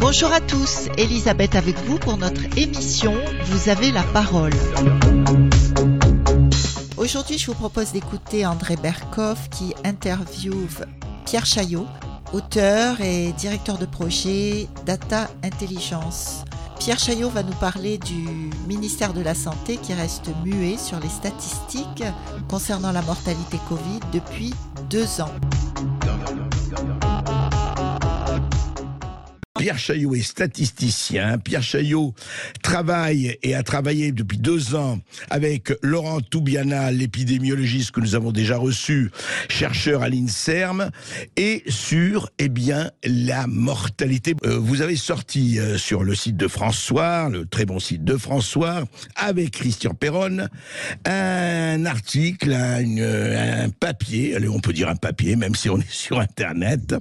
Bonjour à tous, Elisabeth avec vous pour notre émission Vous avez la parole. Aujourd'hui, je vous propose d'écouter André Berkoff qui interviewe Pierre Chaillot, auteur et directeur de projet Data Intelligence. Pierre Chaillot va nous parler du ministère de la Santé qui reste muet sur les statistiques concernant la mortalité Covid depuis deux ans. Pierre Chaillot est statisticien. Pierre Chaillot travaille et a travaillé depuis deux ans avec Laurent Toubiana, l'épidémiologiste que nous avons déjà reçu, chercheur à l'INSERM, et sur, eh bien, la mortalité. Euh, vous avez sorti euh, sur le site de François, le très bon site de François, avec Christian Perron, un article, un, un papier, allez, on peut dire un papier, même si on est sur Internet,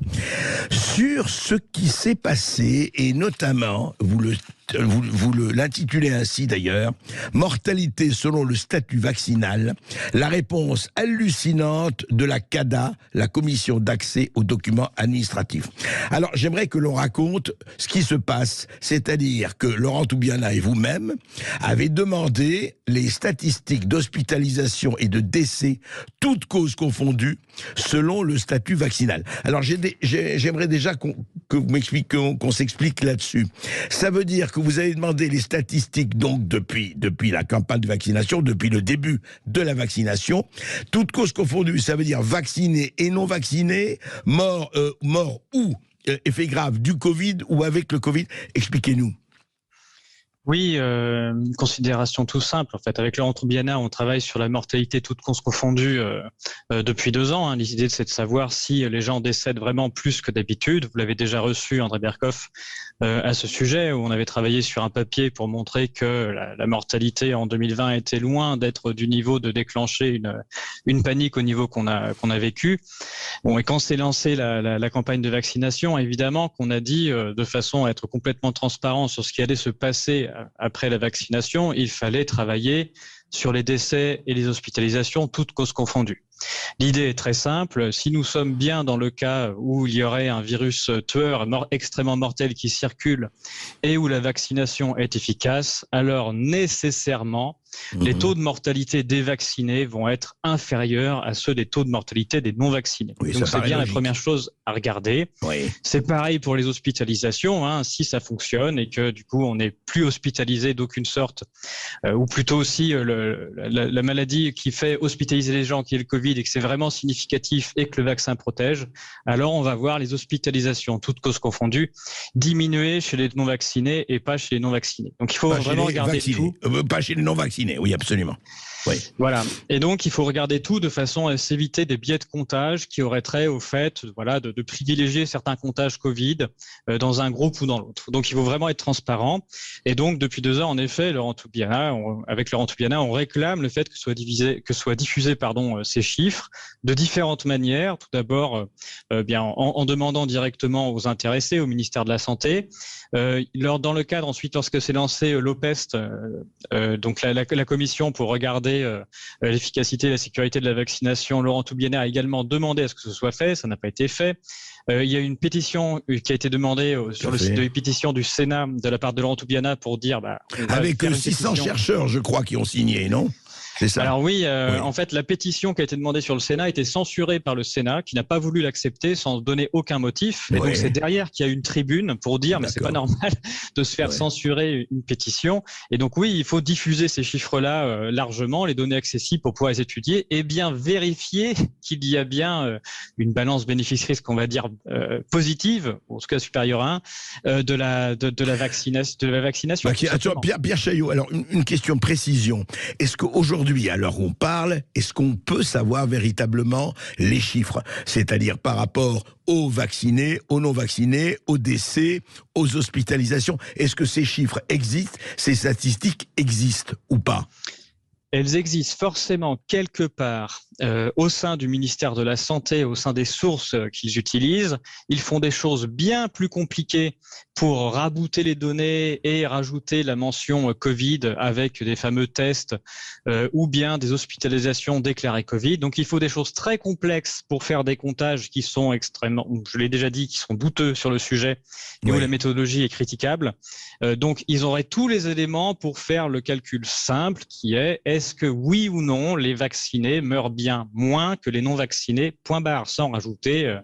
sur ce qui s'est passé et notamment, vous le vous, vous l'intitulez ainsi d'ailleurs, mortalité selon le statut vaccinal, la réponse hallucinante de la CADA, la commission d'accès aux documents administratifs. Alors j'aimerais que l'on raconte ce qui se passe, c'est-à-dire que Laurent Toubiana et vous-même avez demandé les statistiques d'hospitalisation et de décès, toutes causes confondues, selon le statut vaccinal. Alors j'aimerais déjà que vous m'expliquez, qu'on s'explique là-dessus. Ça veut dire que vous avez demandé les statistiques donc depuis la campagne de vaccination, depuis le début de la vaccination, toutes causes confondues, ça veut dire vaccinés et non vaccinés, morts euh, morts ou euh, effets graves du Covid ou avec le Covid. Expliquez-nous. Oui, euh, une considération tout simple. En fait, avec Laurent Troubiana, on travaille sur la mortalité toute confondue euh, euh, depuis deux ans. Hein. L'idée, c'est de savoir si les gens décèdent vraiment plus que d'habitude. Vous l'avez déjà reçu, André Berkoff, euh, à ce sujet, où on avait travaillé sur un papier pour montrer que la, mortalité en 2020 était loin d'être du niveau de déclencher une, une panique au niveau qu'on a qu'on a vécu. Bon, et quand s'est lancée la, la, la, campagne de vaccination, évidemment qu'on a dit de façon à être complètement transparent sur ce qui allait se passer après la vaccination, il fallait travailler sur les décès et les hospitalisations, toutes causes confondues. L'idée est très simple. Si nous sommes bien dans le cas où il y aurait un virus tueur extrêmement mortel qui circule et où la vaccination est efficace, alors nécessairement, les mhm. taux de mortalité des vaccinés vont être inférieurs à ceux des taux de mortalité des non vaccinés. Donc c'est bien la première chose à regarder. C'est pareil pour les hospitalisations. Hein, si ça fonctionne et que du coup on n'est plus hospitalisé d'aucune sorte, euh, ou plutôt aussi euh, le, la, la, maladie qui fait hospitaliser les gens, qui est le Covid, et que c'est vraiment significatif et que le vaccin protège, alors on va voir les hospitalisations, toutes causes confondues, diminuer chez les non vaccinés et pas chez les non vaccinés. Donc il faut vraiment regarder tout. Euh, pas chez les non vaccinés, oui absolument. Voilà. Et donc, il faut regarder tout de façon à s'éviter des biais de comptage qui auraient trait au fait, voilà, de, privilégier certains comptages Covid euh, dans un groupe ou dans l'autre. Donc, il faut vraiment être transparent. Et donc, depuis deux ans, en effet, avec Laurent Toubiana, on réclame le fait que divisé, que soit diffusé, pardon, euh, ces chiffres de différentes manières. Tout d'abord, euh, bien, en, demandant directement aux intéressés, au ministère de la Santé. Dans le cadre ensuite, lorsque s'est lancé l'OPEST, donc la, la, la commission pour regarder euh, l'efficacité et la sécurité de la vaccination. Laurent Toubiana a également demandé à ce que ce soit fait, ça n'a pas été fait. Euh, il y a une pétition qui a été demandée sur le site de pétition du Sénat de la part de Laurent Toubiana pour dire... Bah, Avec 600 chercheurs, je crois, qui ont signé, non? Alors oui, euh, en fait, la pétition qui a été demandée sur le Sénat a été censurée par le Sénat, qui n'a pas voulu l'accepter sans donner aucun motif. Et donc c'est derrière qu'il y a une tribune pour dire, mais c'est pas normal de se faire ouais. censurer une pétition. Et donc oui, il faut diffuser ces chiffres-là euh, largement, les données accessibles pour pouvoir les étudier, et bien vérifier qu'il y a bien euh, une balance bénéfice-risque, on va dire positive, en tout cas supérieure à 1, euh, de la de, de la vaccination. De la vaccination. Bah, Pierre Chaillot, alors une, une question de précision. Est-ce qu'aujourd'hui où on parle, est-ce qu'on peut savoir véritablement les chiffres? C'est-à-dire par rapport aux vaccinés, aux non-vaccinés, aux décès, aux hospitalisations. Est-ce que ces chiffres existent Ces statistiques existent ou pas? Elles existent forcément quelque part euh, au sein du ministère de la Santé, au sein des sources qu'ils utilisent. Ils font des choses bien plus compliquées pour rabouter les données et rajouter la mention Covid avec des fameux tests euh, ou bien des hospitalisations déclarées Covid. Donc il faut des choses très complexes pour faire des comptages qui sont extrêmement, je l'ai déjà dit, qui sont douteux sur le sujet et où la méthodologie est critiquable. Euh, donc ils auraient tous les éléments pour faire le calcul simple qui est est-ce que oui ou non les vaccinés meurent bien moins que les non vaccinés, point barre, sans rajouter euh,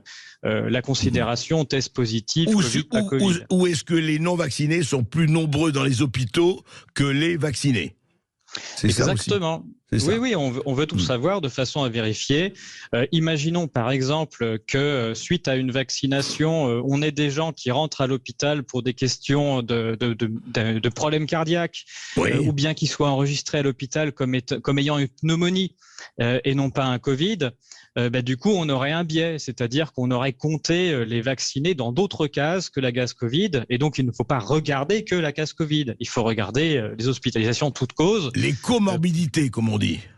euh, la considération test positif, ou, Covid, pas Covid. Ou, est-ce que les non vaccinés sont plus nombreux dans les hôpitaux que les vaccinés? Exactement. Oui, oui, on veut, on veut tout hmm. savoir de façon à vérifier. Euh, imaginons par exemple que euh, suite à une vaccination, euh, on ait des gens qui rentrent à l'hôpital pour des questions de, de, de, de problèmes cardiaques, ou bien qui soient enregistrés à l'hôpital comme, comme ayant une pneumonie et non pas un Covid. Bah, du coup, on aurait un biais, c'est-à-dire qu'on aurait compté les vaccinés dans d'autres cases que la gaz Covid, et donc il ne faut pas regarder que la case Covid. Il faut regarder les hospitalisations toutes causes. Les comorbidités, comme on dit.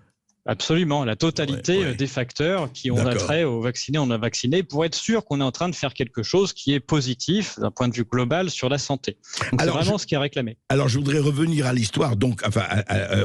Absolument, la totalité euh, des facteurs qui ont attrait aux vaccinés, on a vacciné, pour être sûr qu'on est en train de faire quelque chose qui est positif d'un point de vue global sur la santé. C'est vraiment ce qui est réclamé. Alors je voudrais revenir à l'histoire, donc enfin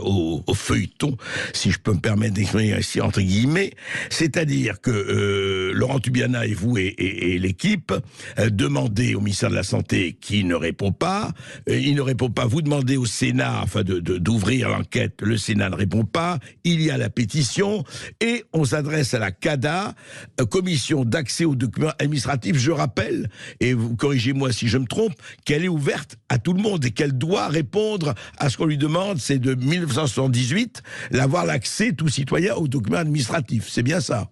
au, feuilleton, si je peux me permettre d'exprimer ici entre guillemets, c'est-à-dire que euh, Laurent Tubiana et vous et, l'équipe euh, demandez au ministère de la santé qui ne répond pas, il ne répond pas. Vous demandez au Sénat, enfin de d'ouvrir l'enquête, le Sénat ne répond pas. Il y a la pétition et on s'adresse à la CADA, euh, commission d'accès aux documents administratifs. Je rappelle, et vous corrigez-moi si je me trompe, qu'elle est ouverte à tout le monde et qu'elle doit répondre à ce qu'on lui demande. C'est de 1978, d'avoir l'accès, tout citoyen, aux documents administratifs. C'est bien ça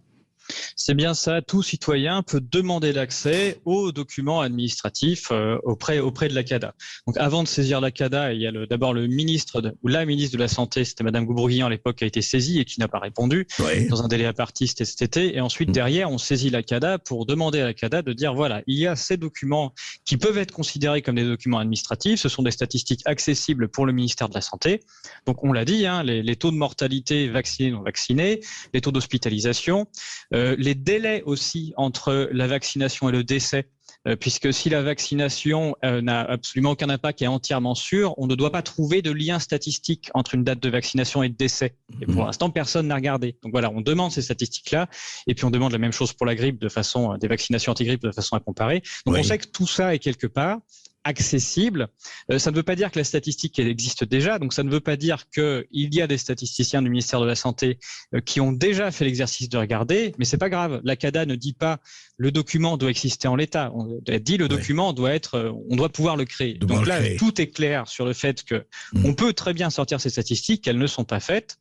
c'est bien ça, tout citoyen peut demander l'accès aux documents administratifs euh, auprès, auprès de la CADA. Donc avant de saisir la CADA, il y a d'abord le ministre de, ou la ministre de la Santé, c'était Madame Goubourguillon à l'époque, qui a été saisie et qui n'a pas répondu dans un délai apartiste c'était cet été. Et ensuite, mm. derrière, on saisit la CADA pour demander à la CADA de dire, voilà, il y a ces documents qui peuvent être considérés comme des documents administratifs. Ce sont des statistiques accessibles pour le ministère de la Santé. Donc on l'a dit, hein, les, les, taux de mortalité vaccinés, non vaccinés, les taux d'hospitalisation. Euh, les délais aussi entre la vaccination et le décès, euh, puisque si la vaccination euh, n'a absolument aucun impact et est entièrement sûre, on ne doit pas trouver de lien statistique entre une date de vaccination et de décès. Et pour mhm. l'instant, personne n'a regardé. Donc voilà, on demande ces statistiques-là, et puis on demande la même chose pour la grippe de façon, des vaccinations anti-grippe de façon à comparer. Donc on sait que tout ça est quelque part accessible. Euh, ça ne veut pas dire que la statistique elle existe déjà, donc ça ne veut pas dire qu'il y a des statisticiens du ministère de la Santé euh, qui ont déjà fait l'exercice de regarder, mais c'est pas grave. La CADA ne dit pas le document doit exister en l'état. On dit le document doit être, euh, on doit pouvoir le créer. donc là, tout est clair sur le fait que mm. on peut très bien sortir ces statistiques, qu'elles ne sont pas faites.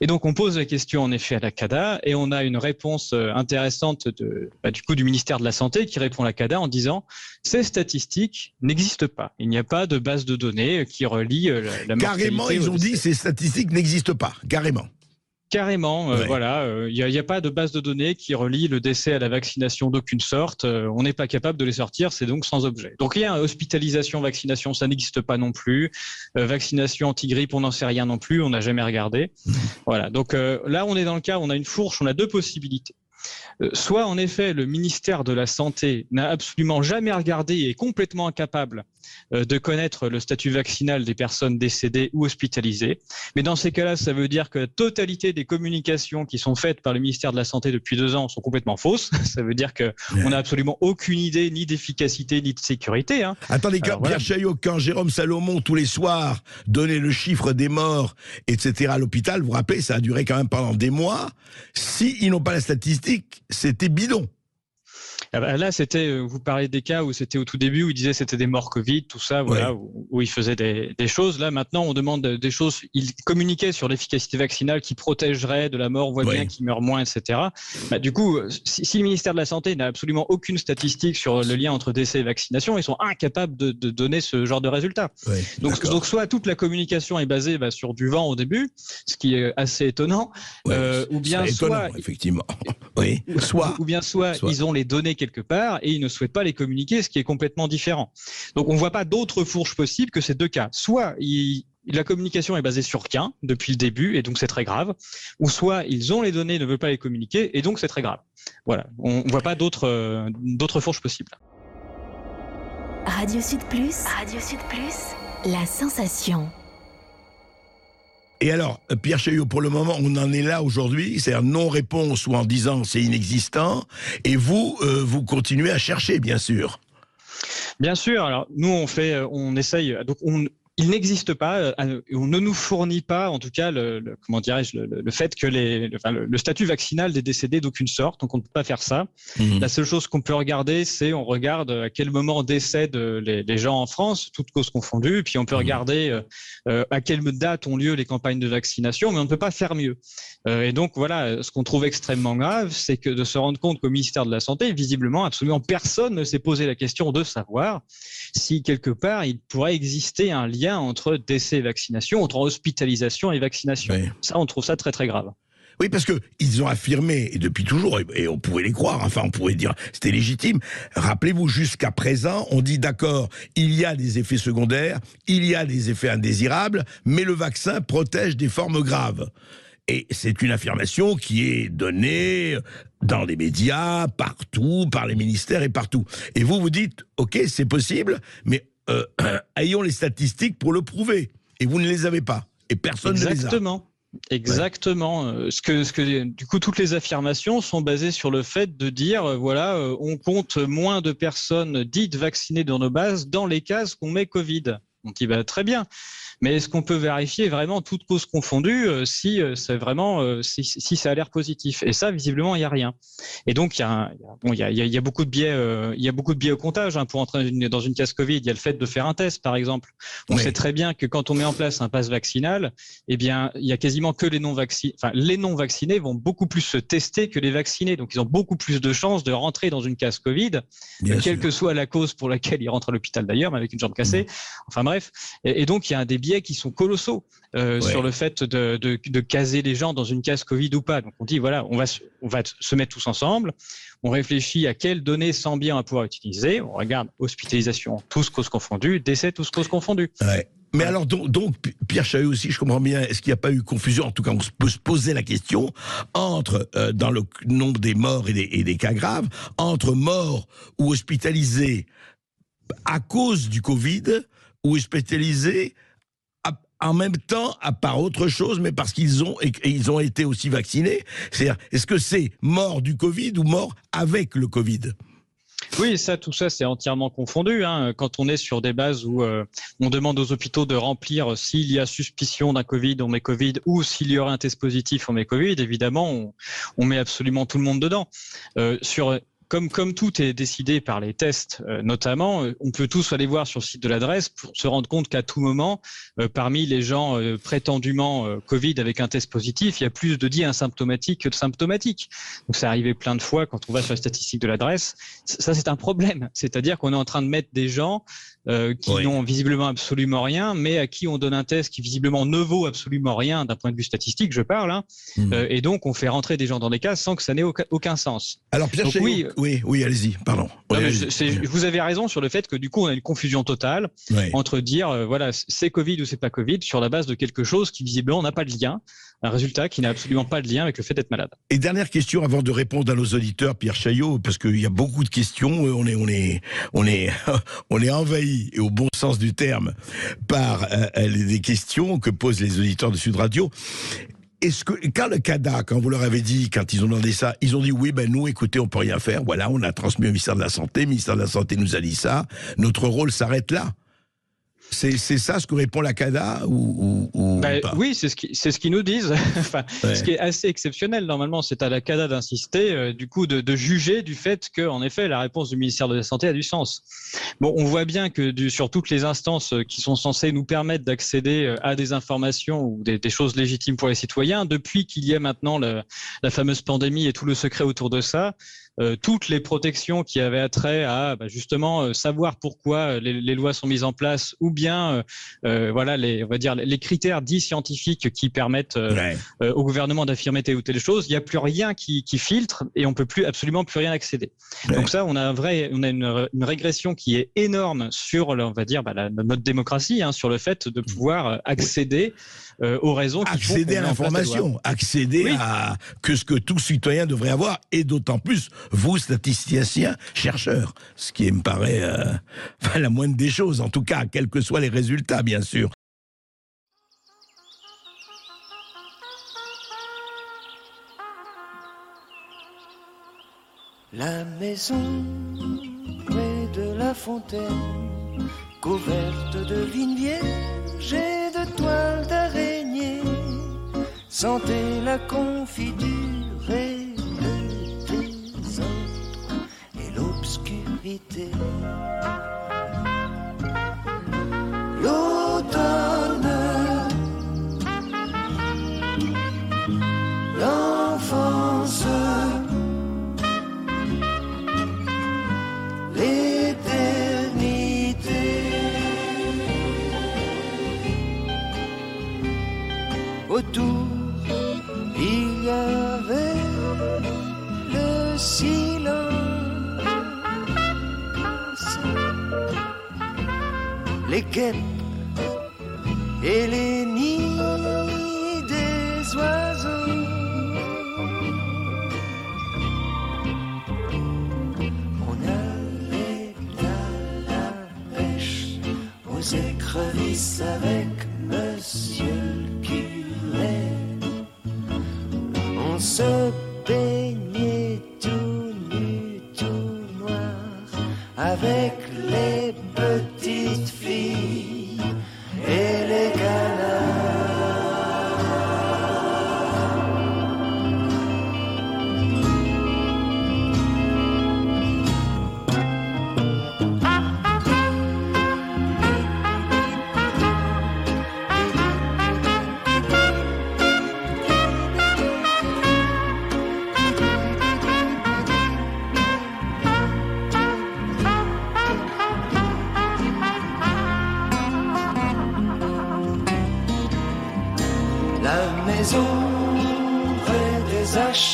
Et donc on pose la question en effet à la CADA et on a une réponse intéressante de, bah, du coup du ministère de la Santé qui répond à la CADA en disant ces statistiques n'existe pas. Il n'y a pas de base de données qui relie euh, la, mortalité. Carrément, ils ont dit ces statistiques n'existent pas. Carrément. Carrément, euh, voilà, euh, il n'y a, pas de base de données qui relie le décès à la vaccination d'aucune sorte. on n'est pas capable de les sortir, c'est donc sans objet. Donc il y a hospitalisation, vaccination, ça n'existe pas non plus. vaccination anti-grippe, on n'en sait rien non plus, on n'a jamais regardé. Mmh. Voilà, donc là on est dans le cas, on a une fourche, on a deux possibilités. Euh, soit en effet le ministère de la Santé n'a absolument jamais regardé et est complètement incapable euh, de connaître le statut vaccinal des personnes décédées ou hospitalisées. Mais dans ces cas-là, ça veut dire que la totalité des communications qui sont faites par le ministère de la Santé depuis deux ans sont complètement fausses. Ça veut dire qu'on n'a absolument aucune idée ni d'efficacité ni de sécurité. Hein. Attendez, quand Pierre Chaillot, quand Jérôme Salomon, tous les soirs, donnait le chiffre des morts, etc., à l'hôpital, vous vous rappelez, ça a duré quand même pendant des mois. S'ils n'ont pas la statistique, c'était bidon. Ah bah, là, c'était, euh, vous parlez des cas où c'était au tout début, où il disait c'était des morts Covid, tout ça, voilà, où, il faisait des, choses. Là, maintenant, on demande des choses. Il communiquait sur l'efficacité vaccinale qui protégerait de la mort, on voit bien qu'il meurt moins, etc. Bah, du coup, si, le ministère de la Santé n'a absolument aucune statistique sur le lien entre décès et vaccination, ils sont incapables de, donner ce genre de résultat. donc, donc, soit toute la communication est basée bah, sur du vent au début, ce qui est assez étonnant, euh, ou bien soit, effectivement, oui, soit, ou bien soit, soit, ils ont les données quelque part et ils ne souhaitent pas les communiquer, ce qui est complètement différent. Donc on ne voit pas d'autres fourches possibles que ces deux cas. Soit la communication est basée sur rien depuis le début et donc c'est très grave, ou soit ils ont les données, ne veulent pas les communiquer et donc c'est très grave. Voilà, on ne voit pas d'autres euh, d'autres fourches possibles. Radio Sud Plus, Radio Sud Plus, la sensation. Et alors, Pierre Chaillot, pour le moment, on en est là aujourd'hui, c'est un non-réponse ou en disant c'est inexistant, et vous, euh, vous continuez à chercher, bien sûr. Bien sûr. Alors nous, on fait, euh, on essaye. Donc on, il n'existe pas, euh, on ne nous fournit pas, en tout cas, le, comment dirais-je, le, fait que les, le, statut vaccinal des décédés d'aucune sorte, donc on ne peut pas faire ça. Mhm. La seule chose qu'on peut regarder, c'est on regarde à quel moment décèdent les, les gens en France, toutes causes confondues, puis on peut mhm. regarder euh, euh, à quelle date ont lieu les campagnes de vaccination, mais on ne peut pas faire mieux. et donc voilà, ce qu'on trouve extrêmement grave, c'est que de se rendre compte qu'au ministère de la Santé, visiblement, absolument personne ne s'est posé la question de savoir si quelque part il pourrait exister un lien entre décès et vaccination, entre hospitalisation et vaccination. Ça, on trouve ça très très grave. Oui, parce que ils ont affirmé, et depuis toujours, et on pouvait les croire, enfin on pourrait dire c'était légitime, rappelez-vous, jusqu'à présent, on dit d'accord, il y a des effets secondaires, il y a des effets indésirables, mais le vaccin protège des formes graves. Et c'est une affirmation qui est donnée dans les médias, partout, par les ministères et partout. Et vous vous dites, ok, c'est possible, mais euh, ayons les statistiques pour le prouver. Et vous ne les avez pas. Et personne ne les a. Exactement. Exactement. Euh, ce que, ce que, du coup, toutes les affirmations sont basées sur le fait de dire, euh, voilà, on compte moins de personnes dites vaccinées dans nos bases dans les cases qu'on met Covid. On dit, bah, très bien. Mais est-ce qu'on peut vérifier vraiment toute cause confondue euh, si euh, c'est vraiment euh, si, si, ça a l'air positif Et ça, visiblement, il n'y a rien. Et donc il y a, bon, il y a, il y a beaucoup de biais, il y a beaucoup de biais au comptage hein, pour entrer dans une case Covid. Il y a le fait de faire un test, par exemple. On sait très bien que quand on met en place un pass vaccinal, eh bien, il y a quasiment que les non vaccinés. Enfin, les non vaccinés vont beaucoup plus se tester que les vaccinés. Donc ils ont beaucoup plus de chances de rentrer dans une case Covid, quelle que soit la cause pour laquelle ils rentrent à l'hôpital d'ailleurs, mais avec une jambe cassée. Mmh. Enfin bref. Et, et donc il y a un qui sont colossaux euh, sur le fait de, de, caser les gens dans une case Covid ou pas. Donc on dit voilà, on va, on va se mettre tous ensemble, on réfléchit à quelles données sans bien on va pouvoir utiliser, on regarde hospitalisation, tous causes confondues, décès, tous causes confondues. Mais alors, donc, Pierre Chahu aussi, je comprends bien, est-ce qu'il n'y a pas eu confusion? En tout cas, on peut se poser la question entre, euh, dans le nombre des morts et des, et des, cas graves, entre morts ou hospitalisés à cause du Covid ou hospitalisés en même temps, à part autre chose, mais parce qu'ils ont, et, ils ont été aussi vaccinés. C'est-à-dire, est-ce que c'est mort du Covid ou mort avec le Covid? Oui, ça, tout ça, c'est entièrement confondu. Hein. Quand on est sur des bases où euh, on demande aux hôpitaux de remplir s'il y a suspicion d'un Covid, on met Covid, ou s'il y aurait un test positif, on met Covid. Évidemment, on, on met absolument tout le monde dedans. Euh, sur comme, comme tout est décidé par les tests, euh, notamment, euh, on peut tous aller voir sur le site de l'adresse pour se rendre compte qu'à tout moment, euh, parmi les gens prétendument Covid avec un test positif, il y a plus de dits asymptomatiques que de symptomatiques. Donc, c'est arrivé plein de fois quand on va sur les statistiques de l'adresse. Ça, c'est un problème. C'est-à-dire qu'on est en train de mettre des gens qui n'ont visiblement absolument rien, mais à qui on donne un test qui visiblement ne vaut absolument rien d'un point de vue statistique, je parle. Hein. Mmh. et donc, on fait rentrer des gens dans des cas sans que ça n'ait aucun, sens. Alors, Pierre oui, oui, oui, allez-y, pardon. vous avez raison sur le fait que du coup, on a une confusion totale entre dire, euh, voilà, c'est Covid ou c'est pas Covid sur la base de quelque chose qui visiblement n'a pas de lien, un résultat qui n'a absolument pas de lien avec le fait d'être malade. Et dernière question avant de répondre à nos auditeurs, Pierre Chaillot, parce qu'il y a beaucoup de questions, euh, on est, on est, on est, on est envahi, et au bon sens du terme, par euh, les questions que posent les auditeurs de Sud Radio est-ce que quand le CADA, quand vous leur avez dit, quand ils ont demandé ça, ils ont dit oui, ben nous, écoutez, on peut rien faire. Voilà, on a transmis au ministère de la Santé, le ministère de la Santé nous a dit ça. Notre rôle s'arrête là. C'est ça ce que répond la CADA ou, ou, bah, Oui, c'est ce qu'ils ce nous disent. enfin, Ce qui est assez exceptionnel, normalement, c'est à la CADA d'insister, euh, du coup, de, de, juger du fait que, en effet, la réponse du ministère de la Santé a du sens. Bon, on voit bien que du, sur toutes les instances euh, qui sont censées nous permettre d'accéder euh, à des informations ou des, des, choses légitimes pour les citoyens, depuis qu'il y a maintenant la fameuse pandémie et tout le secret autour de ça, toutes les protections qui avaient attrait à bah, justement savoir pourquoi les, les, lois sont mises en place, ou bien voilà les on va dire les critères dits scientifiques qui permettent au gouvernement d'affirmer telle ou telle chose. Il n'y a plus rien qui, qui filtre et on peut plus absolument plus rien accéder. Donc ça, on a un vrai, on a une, une régression qui est énorme sur, on va dire, bah, la, notre démocratie, hein, sur le fait de pouvoir accéder euh, aux raisons qui accéder à l'information, accéder à que ce que tout citoyen devrait avoir, et d'autant plus vous statisticiens, chercheurs, ce qui me paraît euh, la moindre des choses, en tout cas, quels que soient les résultats, bien sûr. La maison près de la fontaine, couverte de vignes vierges sentez la confiture et le désordre et l'obscurité. Les guêpes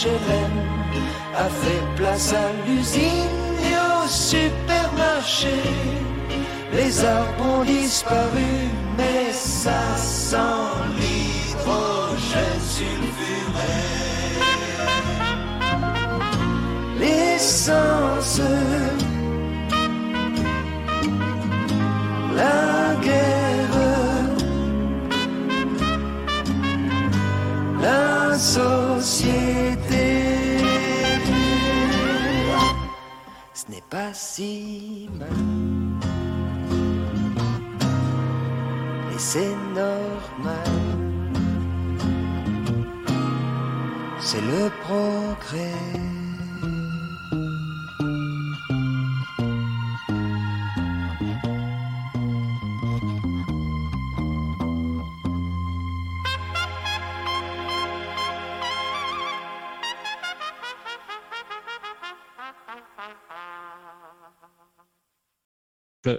HLM a fait place à l'usine et au supermarché. Les arbres ont disparu, mais ça sent l'hydrogène sulfuré. L'essence, pas si mal. Et c'est normal. C'est le progrès.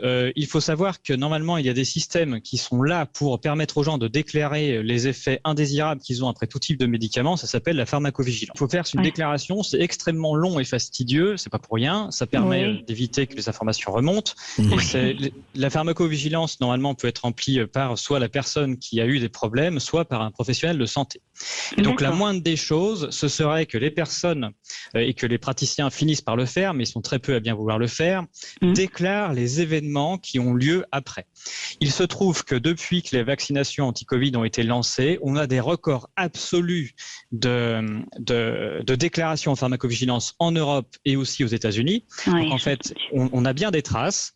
Euh, il faut savoir que normalement, il y a des systèmes qui sont là pour permettre aux gens de déclarer les effets indésirables qu'ils ont après tout type de médicaments. Ça s'appelle la pharmacovigilance. Il faut faire une Ouais. déclaration. C'est extrêmement long et fastidieux. C'est pas pour rien. Ça permet Oui. euh, d'éviter que les informations remontent. La pharmacovigilance, normalement, peut être remplie par soit la personne qui a eu des problèmes, soit par un professionnel de santé. Et donc, la moindre des choses, ce serait que les personnes euh, et que les praticiens finissent par le faire, mais ils sont très peu à bien vouloir le faire, Mhm. déclarent les événements qui ont lieu après. Il se trouve que depuis que les vaccinations anti-Covid ont été lancées, on a des records absolus de, de, de déclarations en pharmacovigilance en Europe et aussi aux États-Unis. En fait, on, on a bien des traces.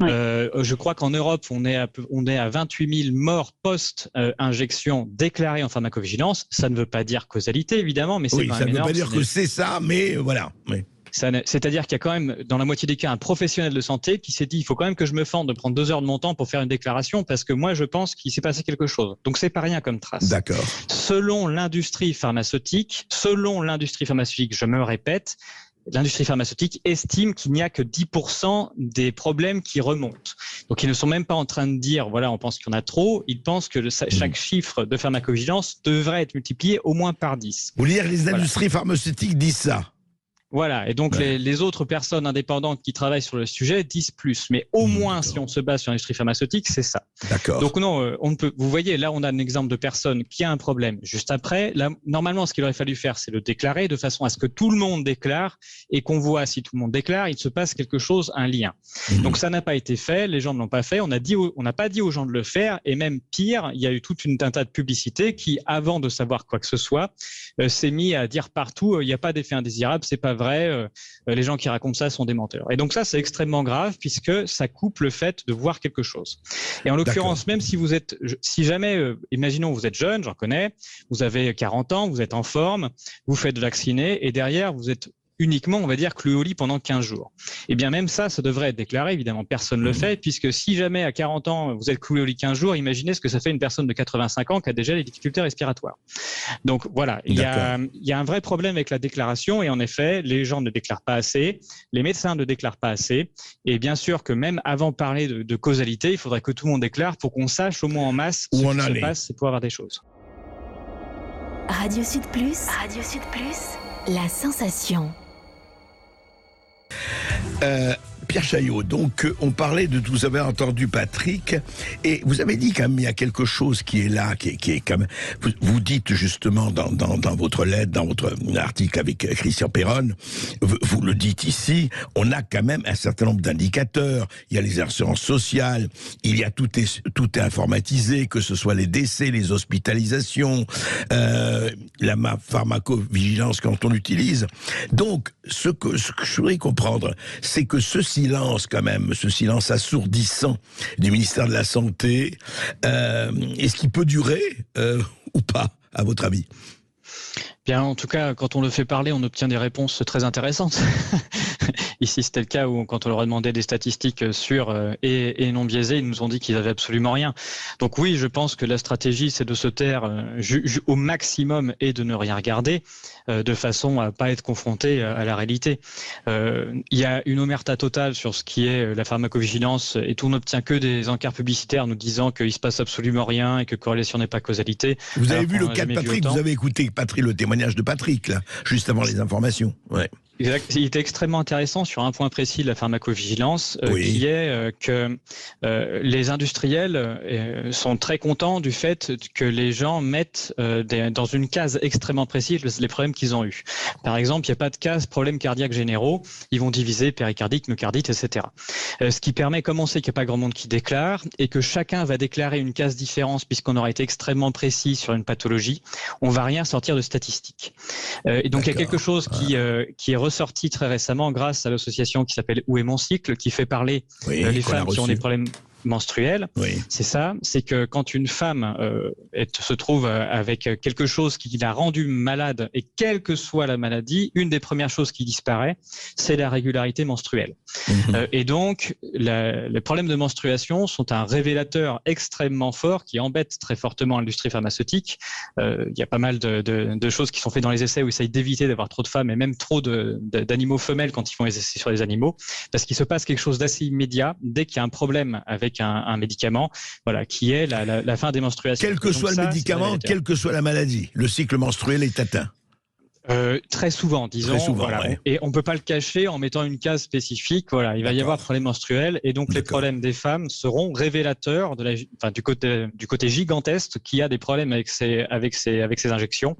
Oui. Euh, je crois qu'en Europe, on est, à, on est à 28 000 morts post-injection déclarées en pharmacovigilance. Ça ne veut pas dire causalité, évidemment, mais c'est Oui, quand ça ne veut pas dire que c'est ça, mais voilà. Oui. C'est-à-dire qu'il y a quand même, dans la moitié des cas, un professionnel de santé qui s'est dit il faut quand même que je me fende de prendre deux heures de mon temps pour faire une déclaration parce que moi, je pense qu'il s'est passé quelque chose. Donc, c'est pas rien comme trace. D'accord. Selon l'industrie pharmaceutique, selon l'industrie pharmaceutique, je me répète, l'industrie pharmaceutique estime qu'il n'y a que 10% des problèmes qui remontent. Donc ils ne sont même pas en train de dire, voilà, on pense qu'il y en a trop, ils pensent que le, chaque chiffre de pharmacovigilance devrait être multiplié au moins par 10. Vous voulez dire les Voilà. industries pharmaceutiques disent ça Voilà, et donc Ouais. les, les autres personnes indépendantes qui travaillent sur le sujet disent plus. Mais au Mm, moins, si on se base sur l'industrie pharmaceutique, c'est ça. D'accord. Donc non, euh, on ne peut. Vous voyez, là, on a un exemple de personne qui a un problème. Juste après, là, normalement, ce qu'il aurait fallu faire, c'est le déclarer de façon à ce que tout le monde déclare et qu'on voit si tout le monde déclare, il se passe quelque chose, un lien. Mhm. Donc ça n'a pas été fait, les gens ne l'ont pas fait. On a dit, on n'a pas dit aux gens de le faire, et même pire, il y a eu toute une un tas de publicités qui, avant de savoir quoi que ce soit, euh, s'est mis à dire partout, euh, il n'y a pas d'effet indésirable, c'est pas vrai. Euh, les gens qui racontent ça sont des menteurs. Et donc ça, c'est extrêmement grave puisque ça coupe le fait de voir quelque chose. Et en l'occurrence, même si vous êtes, si jamais, euh, imaginons vous êtes jeune, j'en connais, vous avez 40 ans, vous êtes en forme, vous faites vacciner et derrière vous êtes uniquement, on va dire, cloué au lit pendant 15 jours. Eh bien, même ça, ça devrait être déclaré. Évidemment, personne ne le fait, puisque si jamais à 40 ans, vous êtes cloué au lit 15 jours, imaginez ce que ça fait une personne de 85 ans qui a déjà les difficultés respiratoires. Donc voilà, il y, a, il y a un vrai problème avec la déclaration et en effet, les gens ne déclarent pas assez, les médecins ne déclarent pas assez. Et bien sûr que même avant de parler de, de causalité, il faudrait que tout le monde déclare pour qu'on sache au moins en masse Où ce on qui se passe et pour avoir des choses. Radio Sud Plus, Radio Sud Plus, la sensation. Euh, Pierre Chaillot, donc euh, on parlait de, vous avez entendu Patrick, et vous avez dit quand même, il y a quelque chose qui est là, qui est, quand même, vous, dites justement dans, dans, dans votre lettre, dans votre article avec Christian Perron, vous, le dites ici, on a quand même un certain nombre d'indicateurs, il y a les assurances sociales, il y a tout est, tout est informatisé, que ce soit les décès, les hospitalisations, euh, la ma- pharmacovigilance quand on l'utilise. Donc, ce que, je voudrais comprendre, c'est que ce silence, quand même, ce silence assourdissant du ministère de la Santé, euh, est-ce qu'il peut durer euh, ou pas, à votre avis? Bien, en tout cas, quand on le fait parler, on obtient des réponses très intéressantes. Ici, c'était le cas où, quand on leur a demandé des statistiques sûres euh, et, et non biaisées, ils nous ont dit qu'ils avaient absolument rien. Donc oui, je pense que la stratégie, c'est de se taire euh, au maximum et de ne rien regarder, euh, de façon à pas être confronté à la réalité. Euh, Il y a une omerta totale sur ce qui est euh, la pharmacovigilance et tout, on n'obtient que des encarts publicitaires nous disant qu'il se passe absolument rien et que corrélation n'est pas causalité. Vous avez vu le cas de Patrick, vous avez écouté Patrick, le témoignage de Patrick, là, juste avant les informations. Ouais. Exact. Il était extrêmement intéressant sur un point précis de la pharmacovigilance, euh, qui est euh, que euh, les industriels euh, sont très contents du fait que les gens mettent euh, des- dans une case extrêmement précise les problèmes qu'ils ont eus. Par exemple, il n'y a pas de case problèmes cardiaques généraux, ils vont diviser péricardique, myocardite, etc. Ce qui permet, comme on sait qu'il n'y a pas grand monde qui déclare et que chacun va déclarer une case différence puisqu'on aura été extrêmement précis sur une pathologie, on va rien sortir de statistiques. Euh, et donc il y a quelque chose qui, euh, qui est ressorti très récemment grâce à l'association qui s'appelle Où est mon cycle, qui fait parler Oui, euh, les femmes qui ont des problèmes menstruels. Oui. C'est ça, c'est que quand une femme euh, est- se trouve euh, avec quelque chose qui l'a rendue malade, et quelle que soit la maladie, une des premières choses qui disparaît, c'est la régularité menstruelle. Mhm. Euh, et donc, la- les problèmes de menstruation sont un révélateur extrêmement fort qui embête très fortement l'industrie pharmaceutique. Euh, Il y a pas mal de, de- de choses qui sont faites dans les essais où ils essayent d'éviter d'avoir trop de femmes et même trop d'animaux femelles quand ils font les essais sur les animaux, parce qu'il se passe quelque chose d'assez immédiat dès qu'il y a un problème avec un, un médicament, voilà, qui est la, la- la fin des menstruations. Quel que donc soit le ça, médicament, quelle que soit la maladie, le cycle menstruel est atteint. Euh, très souvent, disons. Très souvent, voilà. ouais. Et on peut pas le cacher en mettant une case spécifique. Voilà, il va y avoir problème menstruel et donc les problèmes des femmes seront révélateurs de la, enfin, du côté du côté gigantesque qui a des problèmes avec ces avec ces avec ces injections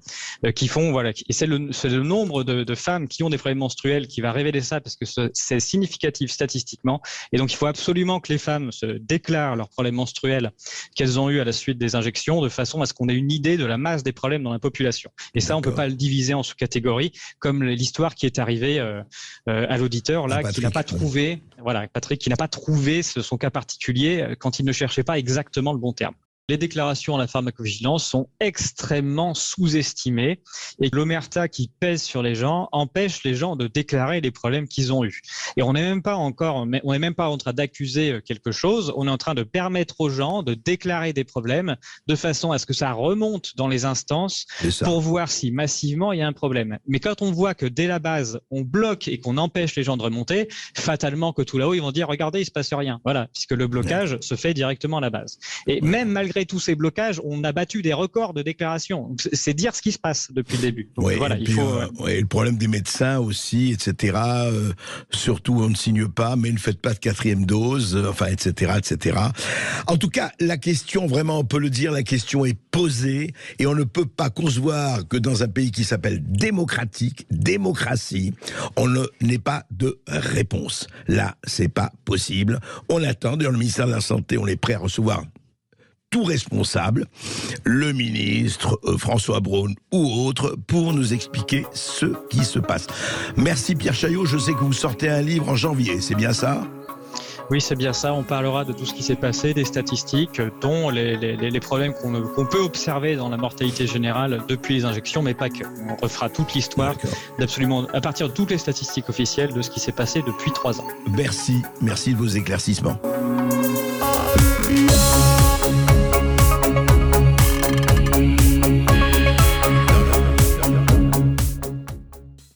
euh, qui font voilà. Et c'est le le nombre de, de femmes qui ont des problèmes menstruels qui va révéler ça parce que ce- c'est significatif statistiquement. Et donc il faut absolument que les femmes se déclarent leurs problèmes menstruels qu'elles ont eu à la suite des injections de façon à ce qu'on ait une idée de la masse des problèmes dans la population. Et ça, on peut pas le diviser en sous-catégories, comme l'histoire qui est arrivée euh, euh, à l'auditeur là, qui n'a pas trouvé, voilà, Patrick, qui n'a pas trouvé ce- son cas particulier euh, quand il ne cherchait pas exactement le bon terme. Les déclarations à la pharmacovigilance sont extrêmement sous-estimées et l'omerta qui pèse sur les gens empêche les gens de déclarer les problèmes qu'ils ont eus. Et on n'est même pas encore, on n'est même pas en train d'accuser euh, quelque chose, on est en train de permettre aux gens de déclarer des problèmes de façon à ce que ça remonte dans les instances pour voir si massivement il y a un problème. Mais quand on voit que dès la base, on bloque et qu'on empêche les gens de remonter, fatalement que tout là-haut, ils vont dire, regardez, il se passe rien. Voilà, puisque le blocage se fait directement à la base. Et même malgré tous ces blocages, on a battu des records de déclarations. C'est dire ce qui se passe depuis le début. voilà, il faut. Euh, euh, le problème des médecins aussi, etc. Euh, surtout, on ne signe pas, mais ne faites pas de quatrième dose, enfin, etc., etc. En tout cas, la question, vraiment, on peut le dire, la question est posée et on ne peut pas concevoir que dans un pays qui s'appelle démocratique, démocratie, on n'ait pas de réponse. Là, c'est pas possible. On attend. D'ailleurs, le ministère de la Santé, on est prêt à recevoir tout responsable, le ministre euh, François Braun ou autre, pour nous expliquer ce qui se passe. Merci Pierre Chaillot, je sais que vous sortez un livre en janvier, c'est bien ça? Oui, c'est bien ça. On parlera de tout ce qui s'est passé, des statistiques, dont les, les, problèmes qu'on peut observer dans la mortalité générale depuis les injections, mais pas que. On refera toute l'histoire d'absolument, à partir de toutes les statistiques officielles de ce qui s'est passé depuis trois ans. Merci, merci de vos éclaircissements.